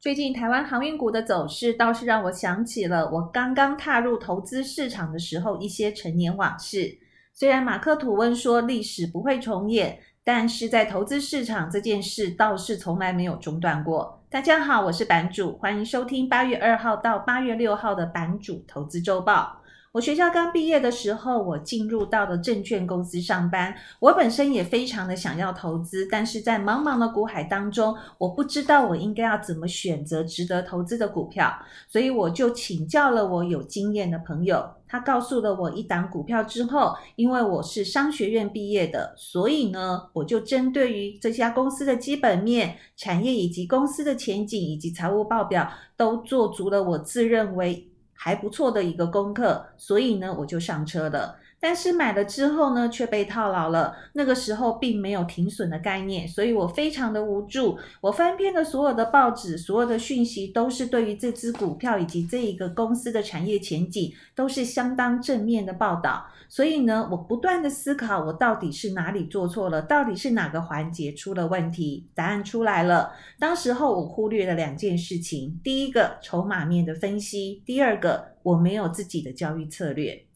最近台湾航运股的走势倒是让我想起了我刚刚踏入投资市场的时候一些陈年往事。虽然马克吐温说历史不会重演，但是在投资市场这件事倒是从来没有中断过。大家好，我是版主，欢迎收听八月二号到八月六号的版主投资周报。我学校刚毕业的时候，我进入到了证券公司上班。我本身也非常的想要投资，但是在茫茫的股海当中，我不知道我应该要怎么选择值得投资的股票，所以我就请教了我有经验的朋友。他告诉了我一档股票之后，因为我是商学院毕业的，所以呢，我就针对于这家公司的基本面、产业以及公司的前景以及财务报表，都做足了我自认为还不错的一个功课，所以呢，我就上车了。但是买了之后呢，却被套牢了。那个时候并没有停损的概念，所以我非常的无助。我翻遍了所有的报纸，所有的讯息都是对于这支股票以及这一个公司的产业前景都是相当正面的报道。所以呢，我不断的思考，我到底是哪里做错了，到底是哪个环节出了问题？答案出来了。当时候我忽略了两件事情：第一个，筹码面的分析；第二个，我没有自己的交易策略。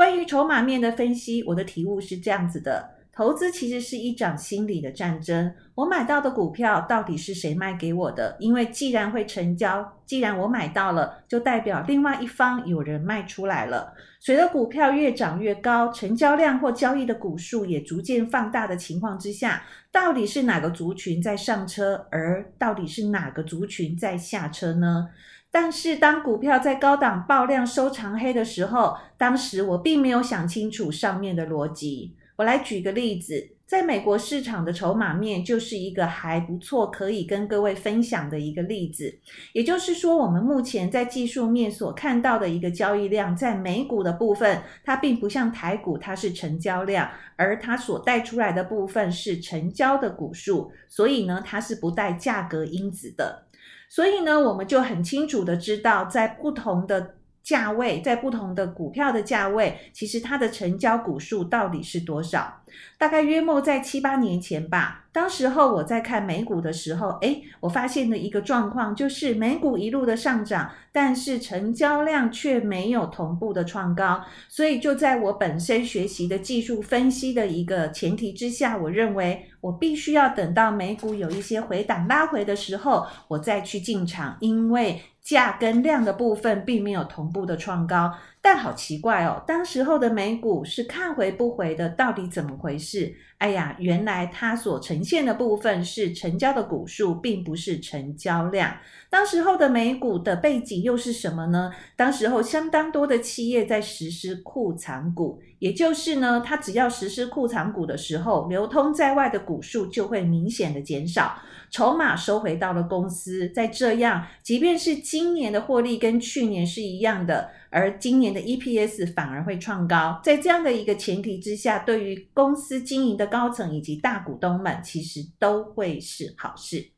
关于筹码面的分析，我的体悟是这样子的：投资其实是一场心理的战争。我买到的股票到底是谁卖给我的？因为既然会成交，既然我买到了，就代表另外一方有人卖出来了。随着股票越涨越高，成交量或交易的股数也逐渐放大的情况之下，到底是哪个族群在上车，而到底是哪个族群在下车呢？但是当股票在高档爆量收长黑的时候，当时我并没有想清楚上面的逻辑。我来举个例子，在美国市场的筹码面就是一个还不错，可以跟各位分享的一个例子。也就是说，我们目前在技术面所看到的一个交易量，在美股的部分，它并不像台股，它是成交量，而它所带出来的部分是成交的股数，所以呢，它是不带价格因子的。所以呢，我们就很清楚的知道，在不同的价位，在不同的股票的价位，其实它的成交股数到底是多少？大概约莫在七八年前吧。当时候我在看美股的时候，诶，我发现了一个状况，就是美股一路的上涨，但是成交量却没有同步的创高。所以就在我本身学习的技术分析的一个前提之下，我认为我必须要等到美股有一些回档拉回的时候，我再去进场，因为价跟量的部分并没有同步的创高。但好奇怪哦，当时候的美股是看回不回的，到底怎么回事？哎呀，原来它所呈现的部分是成交的股数，并不是成交量。当时候的美股的背景又是什么呢？当时候相当多的企业在实施库藏股，也就是呢，它只要实施库藏股的时候，流通在外的股数就会明显的减少，筹码收回到了公司。在这样，即便是今年的获利跟去年是一样的，而今年的 EPS 反而会创高。在这样的一个前提之下，对于公司经营的高层以及大股东们，其实都会是好事。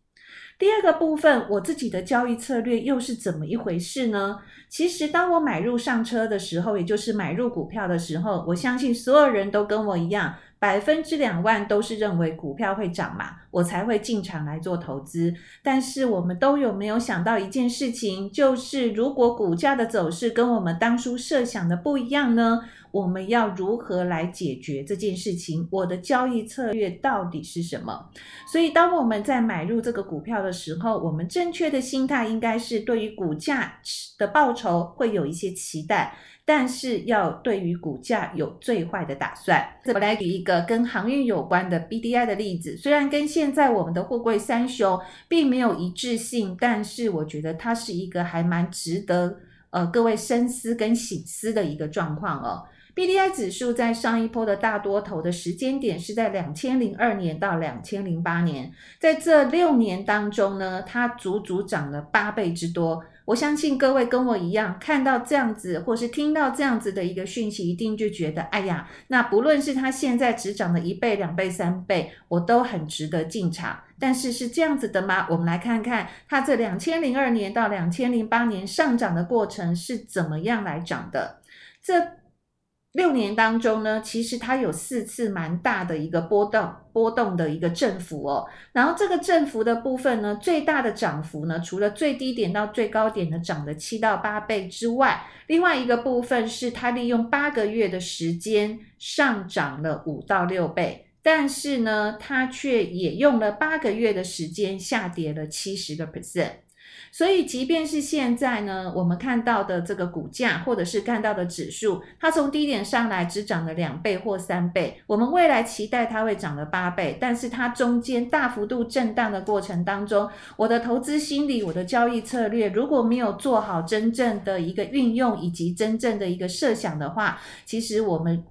第二个部分，我自己的交易策略又是怎么一回事呢？其实，当我买入上车的时候，也就是买入股票的时候，我相信所有人都跟我一样。百分之两万都是认为股票会涨嘛，我才会进场来做投资。但是我们都有没有想到一件事情，就是如果股价的走势跟我们当初设想的不一样呢？我们要如何来解决这件事情？我的交易策略到底是什么？所以当我们在买入这个股票的时候，我们正确的心态应该是对于股价的报酬会有一些期待。但是要对于股价有最坏的打算。我来举一个跟航运有关的 BDI 的例子，虽然跟现在我们的货柜三雄并没有一致性，但是我觉得它是一个还蛮值得呃各位深思跟醒思的一个状况哦。BDI 指数在上一波的大多头的时间点是在两千零二年到两千零八年，在这六年当中呢，它足足涨了八倍之多。我相信各位跟我一样，看到这样子或是听到这样子的一个讯息，一定就觉得，哎呀，那不论是它现在只涨了一倍、两倍、三倍，我都很值得进场。但是是这样子的吗？我们来看看它这两千零二年到两千零八年上涨的过程是怎么样来涨的。这六年当中呢，其实它有四次蛮大的一个波动波动的一个振幅哦。然后这个振幅的部分呢，最大的涨幅呢，除了最低点到最高点的涨了七到八倍之外，另外一个部分是它利用八个月的时间上涨了五到六倍，但是呢，它却也用了八个月的时间下跌了七十个 percent。所以，即便是现在呢，我们看到的这个股价，或者是看到的指数，它从低点上来只涨了两倍或三倍，我们未来期待它会涨了八倍，但是它中间大幅度震荡的过程当中，我的投资心理、我的交易策略，如果没有做好真正的一个运用以及真正的一个设想的话，其实我们。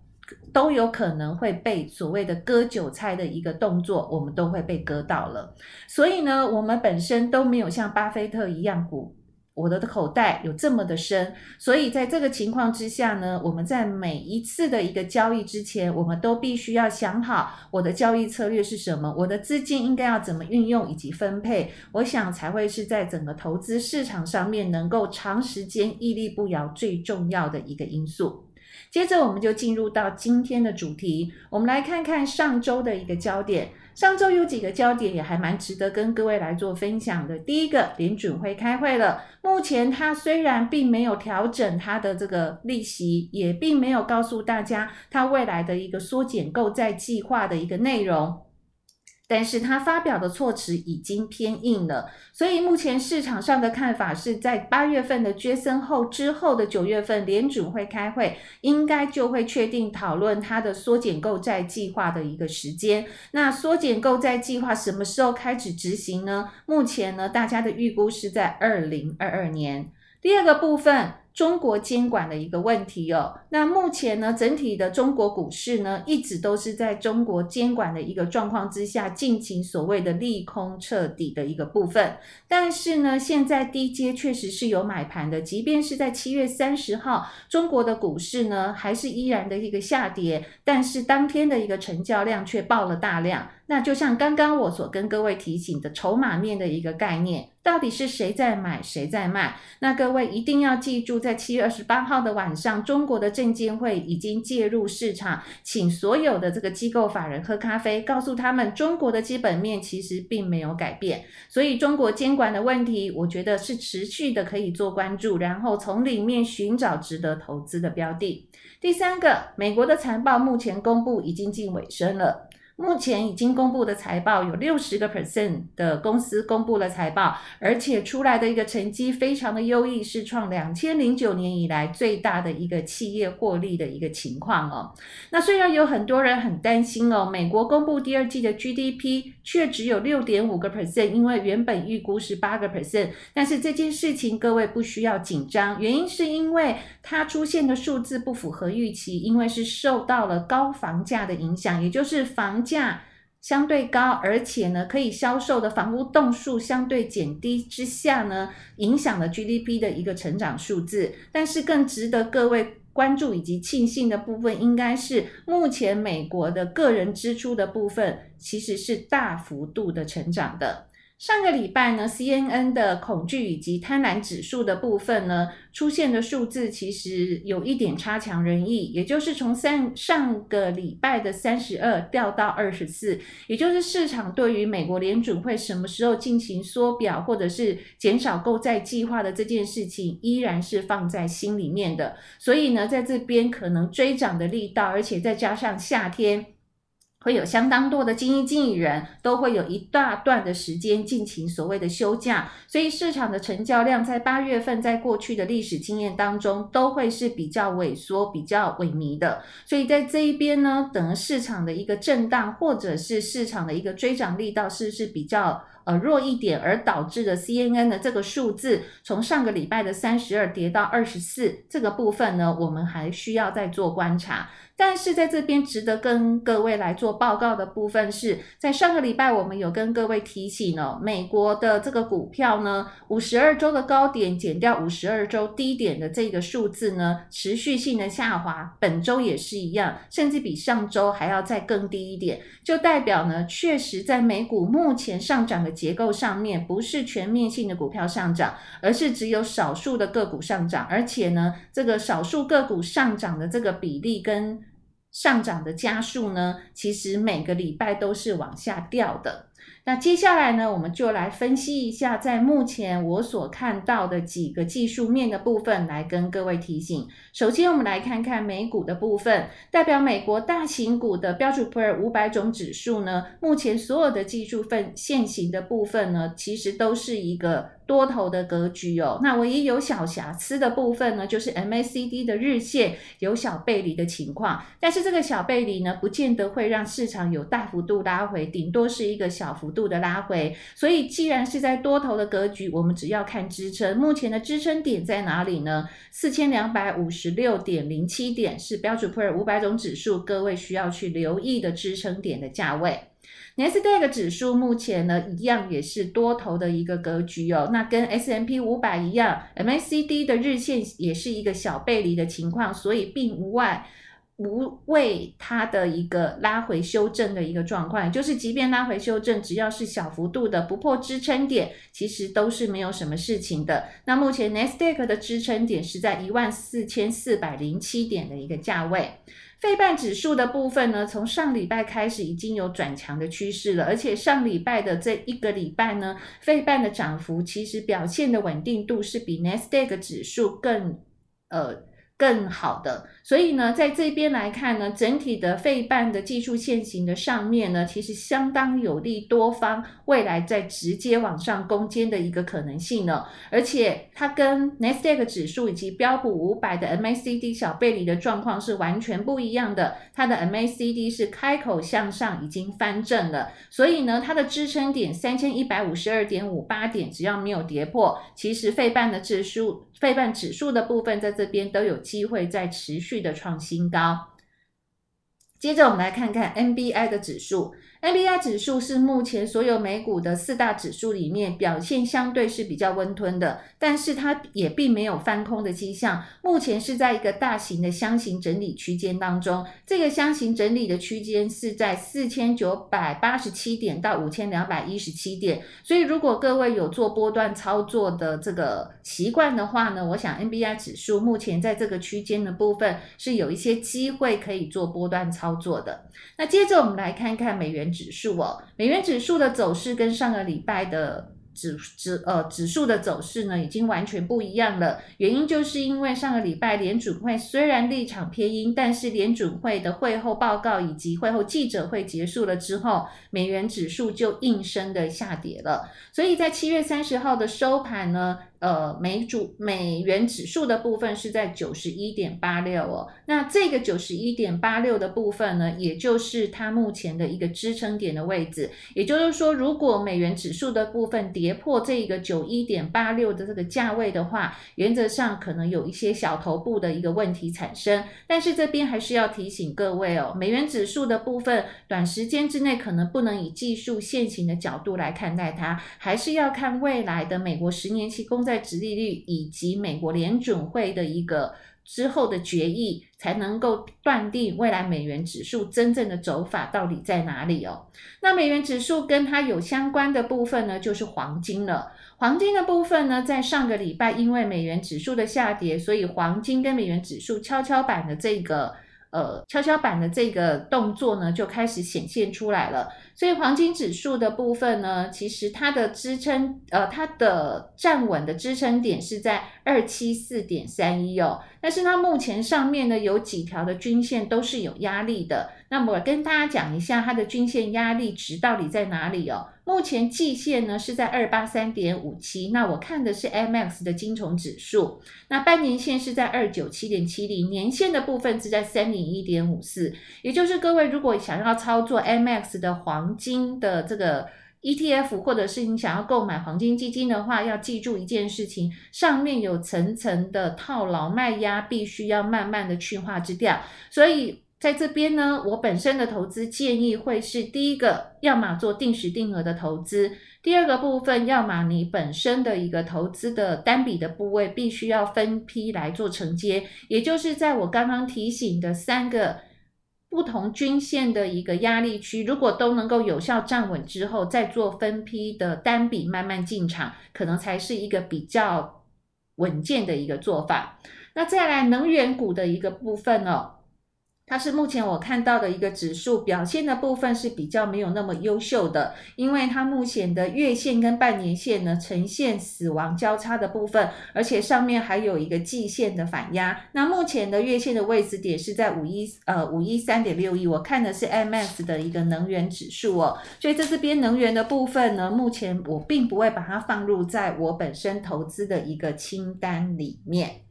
都有可能会被所谓的割韭菜的一个动作，我们都会被割到了。所以呢，我们本身都没有像巴菲特一样股，我的口袋有这么的深。所以在这个情况之下呢，我们在每一次的一个交易之前，我们都必须要想好我的交易策略是什么，我的资金应该要怎么运用以及分配，我想才会是在整个投资市场上面能够长时间屹立不摇最重要的一个因素。接着，我们就进入到今天的主题。我们来看看上周的一个焦点。上周有几个焦点也还蛮值得跟各位来做分享的。第一个，联准会开会了。目前它虽然并没有调整它的这个利息，也并没有告诉大家它未来的一个缩减购债计划的一个内容。但是他发表的措辞已经偏硬了，所以目前市场上的看法是在八月份的决森后之后的九月份联准会开会，应该就会确定讨论它的缩减购债计划的一个时间。那缩减购债计划什么时候开始执行呢？目前呢，大家的预估是在二零二二年。第二个部分。中国监管的一个问题哦，那目前呢，整体的中国股市呢，一直都是在中国监管的一个状况之下进行所谓的利空彻底的一个部分。但是呢，现在低阶确实是有买盘的，即便是在七月三十号，中国的股市呢，还是依然的一个下跌，但是当天的一个成交量却爆了大量。那就像刚刚我所跟各位提醒的筹码面的一个概念，到底是谁在买，谁在卖？那各位一定要记住，在七月二十八号的晚上，中国的证监会已经介入市场，请所有的这个机构法人喝咖啡，告诉他们中国的基本面其实并没有改变。所以中国监管的问题，我觉得是持续的可以做关注，然后从里面寻找值得投资的标的。第三个，美国的财报目前公布已经近尾声了。目前已经公布的财报有六十个 percent 的公司公布了财报，而且出来的一个成绩非常的优异，是创两千零九年以来最大的一个企业获利的一个情况哦。那虽然有很多人很担心哦，美国公布第二季的 GDP 却只有六点五个 percent，因为原本预估是八个 percent，但是这件事情各位不需要紧张，原因是因为它出现的数字不符合预期，因为是受到了高房价的影响，也就是房。价相对高，而且呢，可以销售的房屋栋数相对减低之下呢，影响了 GDP 的一个成长数字。但是更值得各位关注以及庆幸的部分，应该是目前美国的个人支出的部分，其实是大幅度的成长的。上个礼拜呢，CNN 的恐惧以及贪婪指数的部分呢，出现的数字其实有一点差强人意，也就是从三上个礼拜的三十二掉到二十四，也就是市场对于美国联准会什么时候进行缩表或者是减少购债计划的这件事情，依然是放在心里面的，所以呢，在这边可能追涨的力道，而且再加上夏天。会有相当多的精英经理人都会有一大段的时间进行所谓的休假，所以市场的成交量在八月份在过去的历史经验当中都会是比较萎缩、比较萎靡的。所以在这一边呢，等市场的一个震荡或者是市场的一个追涨力道是不是比较呃弱一点，而导致的 CNN 的这个数字从上个礼拜的三十二跌到二十四，这个部分呢，我们还需要再做观察。但是在这边值得跟各位来做报告的部分是，在上个礼拜我们有跟各位提醒哦，美国的这个股票呢，五十二周的高点减掉五十二周低点的这个数字呢，持续性的下滑，本周也是一样，甚至比上周还要再更低一点，就代表呢，确实在美股目前上涨的结构上面，不是全面性的股票上涨，而是只有少数的个股上涨，而且呢，这个少数个股上涨的这个比例跟上涨的加速呢，其实每个礼拜都是往下掉的。那接下来呢，我们就来分析一下，在目前我所看到的几个技术面的部分，来跟各位提醒。首先，我们来看看美股的部分，代表美国大型股的标准普尔五百种指数呢，目前所有的技术分现行的部分呢，其实都是一个。多头的格局哦，那唯一有小瑕疵的部分呢，就是 MACD 的日线有小背离的情况，但是这个小背离呢，不见得会让市场有大幅度拉回，顶多是一个小幅度的拉回。所以，既然是在多头的格局，我们只要看支撑，目前的支撑点在哪里呢？四千两百五十六点零七点是标准普尔五百种指数，各位需要去留意的支撑点的价位。纳斯达克指数目前呢，一样也是多头的一个格局哦。那跟 S M P 五百一样，MACD 的日线也是一个小背离的情况，所以并无外不为它的一个拉回修正的一个状况。就是即便拉回修正，只要是小幅度的不破支撑点，其实都是没有什么事情的。那目前纳斯达克的支撑点是在一万四千四百零七点的一个价位。费半指数的部分呢，从上礼拜开始已经有转强的趋势了，而且上礼拜的这一个礼拜呢，费半的涨幅其实表现的稳定度是比纳斯达克指数更呃。更好的，所以呢，在这边来看呢，整体的费半的技术线型的上面呢，其实相当有利多方未来在直接往上攻坚的一个可能性呢。而且它跟纳斯达克指数以及标普五百的 MACD 小背离的状况是完全不一样的。它的 MACD 是开口向上，已经翻正了，所以呢，它的支撑点三千一百五十二点五八点，只要没有跌破，其实费半的指数。费半指数的部分在这边都有机会再持续的创新高。接着我们来看看 NBI 的指数。NBI 指数是目前所有美股的四大指数里面表现相对是比较温吞的，但是它也并没有翻空的迹象。目前是在一个大型的箱型整理区间当中，这个箱型整理的区间是在四千九百八十七点到五千两百一十七点。所以，如果各位有做波段操作的这个习惯的话呢，我想 NBI 指数目前在这个区间的部分是有一些机会可以做波段操作的。那接着我们来看看美元。指数哦，美元指数的走势跟上个礼拜的指指呃指数的走势呢，已经完全不一样了。原因就是因为上个礼拜联准会虽然立场偏鹰，但是联准会的会后报告以及会后记者会结束了之后，美元指数就应声的下跌了。所以在七月三十号的收盘呢。呃，美主美元指数的部分是在九十一点八六哦，那这个九十一点八六的部分呢，也就是它目前的一个支撑点的位置。也就是说，如果美元指数的部分跌跌破这个九一点八六的这个价位的话，原则上可能有一些小头部的一个问题产生。但是这边还是要提醒各位哦，美元指数的部分，短时间之内可能不能以技术现行的角度来看待它，还是要看未来的美国十年期公债。在殖利率以及美国联准会的一个之后的决议，才能够断定未来美元指数真正的走法到底在哪里哦。那美元指数跟它有相关的部分呢，就是黄金了。黄金的部分呢，在上个礼拜因为美元指数的下跌，所以黄金跟美元指数跷跷板的这个。呃，跷跷板的这个动作呢，就开始显现出来了。所以黄金指数的部分呢，其实它的支撑，呃，它的站稳的支撑点是在二七四点三一哦。但是它目前上面呢，有几条的均线都是有压力的。那么我跟大家讲一下它的均线压力值到底在哪里哦。目前季线呢是在二八三点五七，那我看的是 MX 的金虫指数，那半年线是在二九七点七零，年线的部分是在三零一点五四，也就是各位如果想要操作 MX 的黄金的这个 ETF，或者是你想要购买黄金基金的话，要记住一件事情，上面有层层的套牢卖压，必须要慢慢的去化之掉，所以。在这边呢，我本身的投资建议会是第一个，要么做定时定额的投资；第二个部分，要么你本身的一个投资的单笔的部位必须要分批来做承接，也就是在我刚刚提醒的三个不同均线的一个压力区，如果都能够有效站稳之后，再做分批的单笔慢慢进场，可能才是一个比较稳健的一个做法。那再来能源股的一个部分哦。它是目前我看到的一个指数表现的部分是比较没有那么优秀的，因为它目前的月线跟半年线呢呈现死亡交叉的部分，而且上面还有一个季线的反压。那目前的月线的位置点是在五一呃五一三点六一，我看的是 MS 的一个能源指数哦，所以在这边能源的部分呢，目前我并不会把它放入在我本身投资的一个清单里面。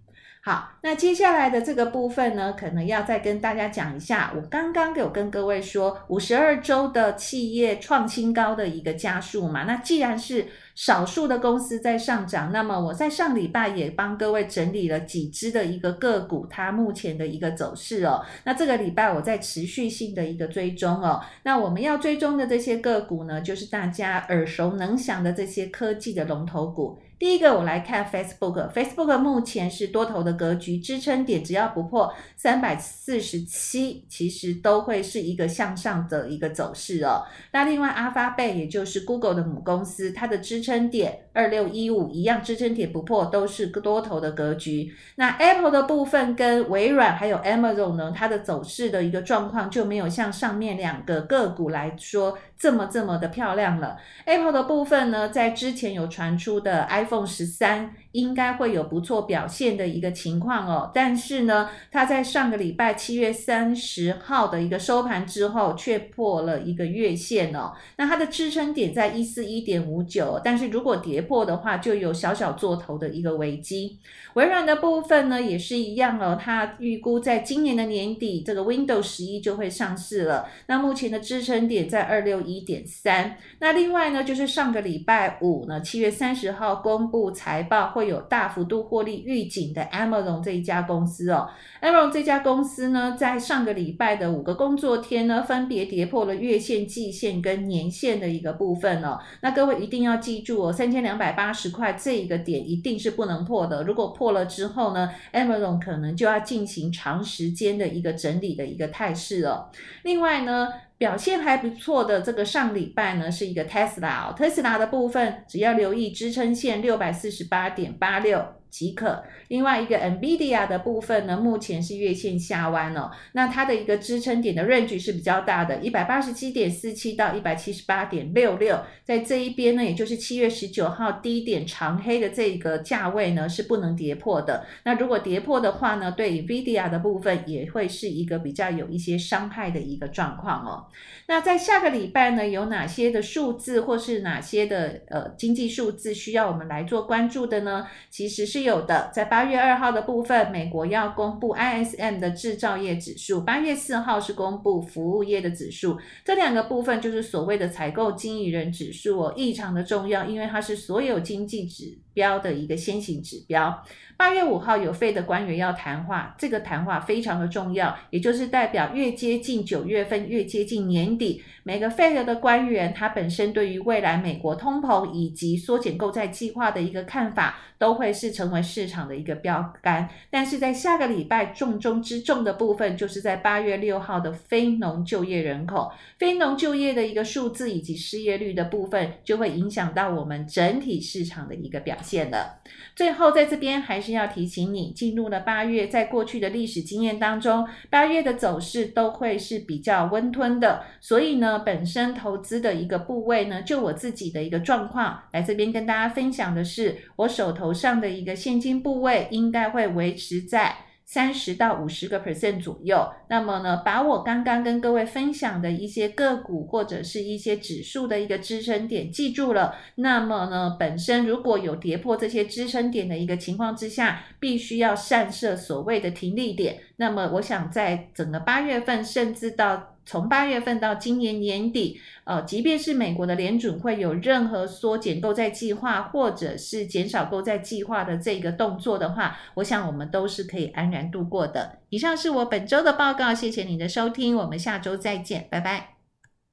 好，那接下来的这个部分呢，可能要再跟大家讲一下。我刚刚有跟各位说，五十二周的企业创新高的一个加速嘛。那既然是少数的公司在上涨，那么我在上礼拜也帮各位整理了几只的一个个股，它目前的一个走势哦。那这个礼拜我在持续性的一个追踪哦。那我们要追踪的这些个股呢，就是大家耳熟能详的这些科技的龙头股。第一个，我来看 Facebook，Facebook 目前是多头的格局，支撑点只要不破三百四十七，其实都会是一个向上的一个走势哦。那另外，Alphabet 也就是 Google 的母公司，它的支撑点二六一五一样，支撑点不破，都是多头的格局。那 Apple 的部分跟微软还有 Amazon 呢，它的走势的一个状况就没有像上面两个个股来说这么这么的漂亮了。Apple 的部分呢，在之前有传出的 iPhone 十三应该会有不错表现的一个情况哦，但是呢，它在上个礼拜七月三十号的一个收盘之后，却破了一个月线哦。那它的支撑点在一四一点五九，但是如果跌破的话，就有小小做头的一个危机。微软的部分呢，也是一样哦，它预估在今年的年底，这个 Windows 十一就会上市了。那目前的支撑点在二六一点三。那另外呢，就是上个礼拜五呢，七月三十号公。布财报会有大幅度获利预警的 Amazon 这一家公司哦，Amazon 这家公司呢，在上个礼拜的五个工作天呢，分别跌破了月线、季线跟年线的一个部分哦。那各位一定要记住哦，三千两百八十块这一个点一定是不能破的。如果破了之后呢，Amazon 可能就要进行长时间的一个整理的一个态势了。另外呢，表现还不错的这个上礼拜呢，是一个 Tesla 哦，Tesla 的部分只要留意支撑线六百四十八点八六。即可。另外一个 NVIDIA 的部分呢，目前是月线下弯哦，那它的一个支撑点的 range 是比较大的，一百八十七点四七到一百七十八点六六，在这一边呢，也就是七月十九号低点长黑的这个价位呢，是不能跌破的。那如果跌破的话呢，对 NVIDIA 的部分也会是一个比较有一些伤害的一个状况哦。那在下个礼拜呢，有哪些的数字或是哪些的呃经济数字需要我们来做关注的呢？其实是。有的，在八月二号的部分，美国要公布 ISM 的制造业指数；八月四号是公布服务业的指数。这两个部分就是所谓的采购经理人指数哦，异常的重要，因为它是所有经济指标的一个先行指标。八月五号有费的官员要谈话，这个谈话非常的重要，也就是代表越接近九月份，越接近年底，每个费的官员他本身对于未来美国通膨以及缩减购债计划的一个看法，都会是成为市场的一个标杆。但是在下个礼拜重中之重的部分，就是在八月六号的非农就业人口、非农就业的一个数字以及失业率的部分，就会影响到我们整体市场的一个表现了。最后在这边还是要提醒你，进入了八月，在过去的历史经验当中，八月的走势都会是比较温吞的。所以呢，本身投资的一个部位呢，就我自己的一个状况，来这边跟大家分享的是，我手头上的一个现金部位应该会维持在。三十到五十个 percent 左右，那么呢，把我刚刚跟各位分享的一些个股或者是一些指数的一个支撑点记住了，那么呢，本身如果有跌破这些支撑点的一个情况之下，必须要善设所谓的停利点。那么我想在整个八月份，甚至到从八月份到今年年底，呃，即便是美国的联准会有任何缩减购债计划，或者是减少购债计划的这个动作的话，我想我们都是可以安然度过的。以上是我本周的报告，谢谢你的收听，我们下周再见，拜拜。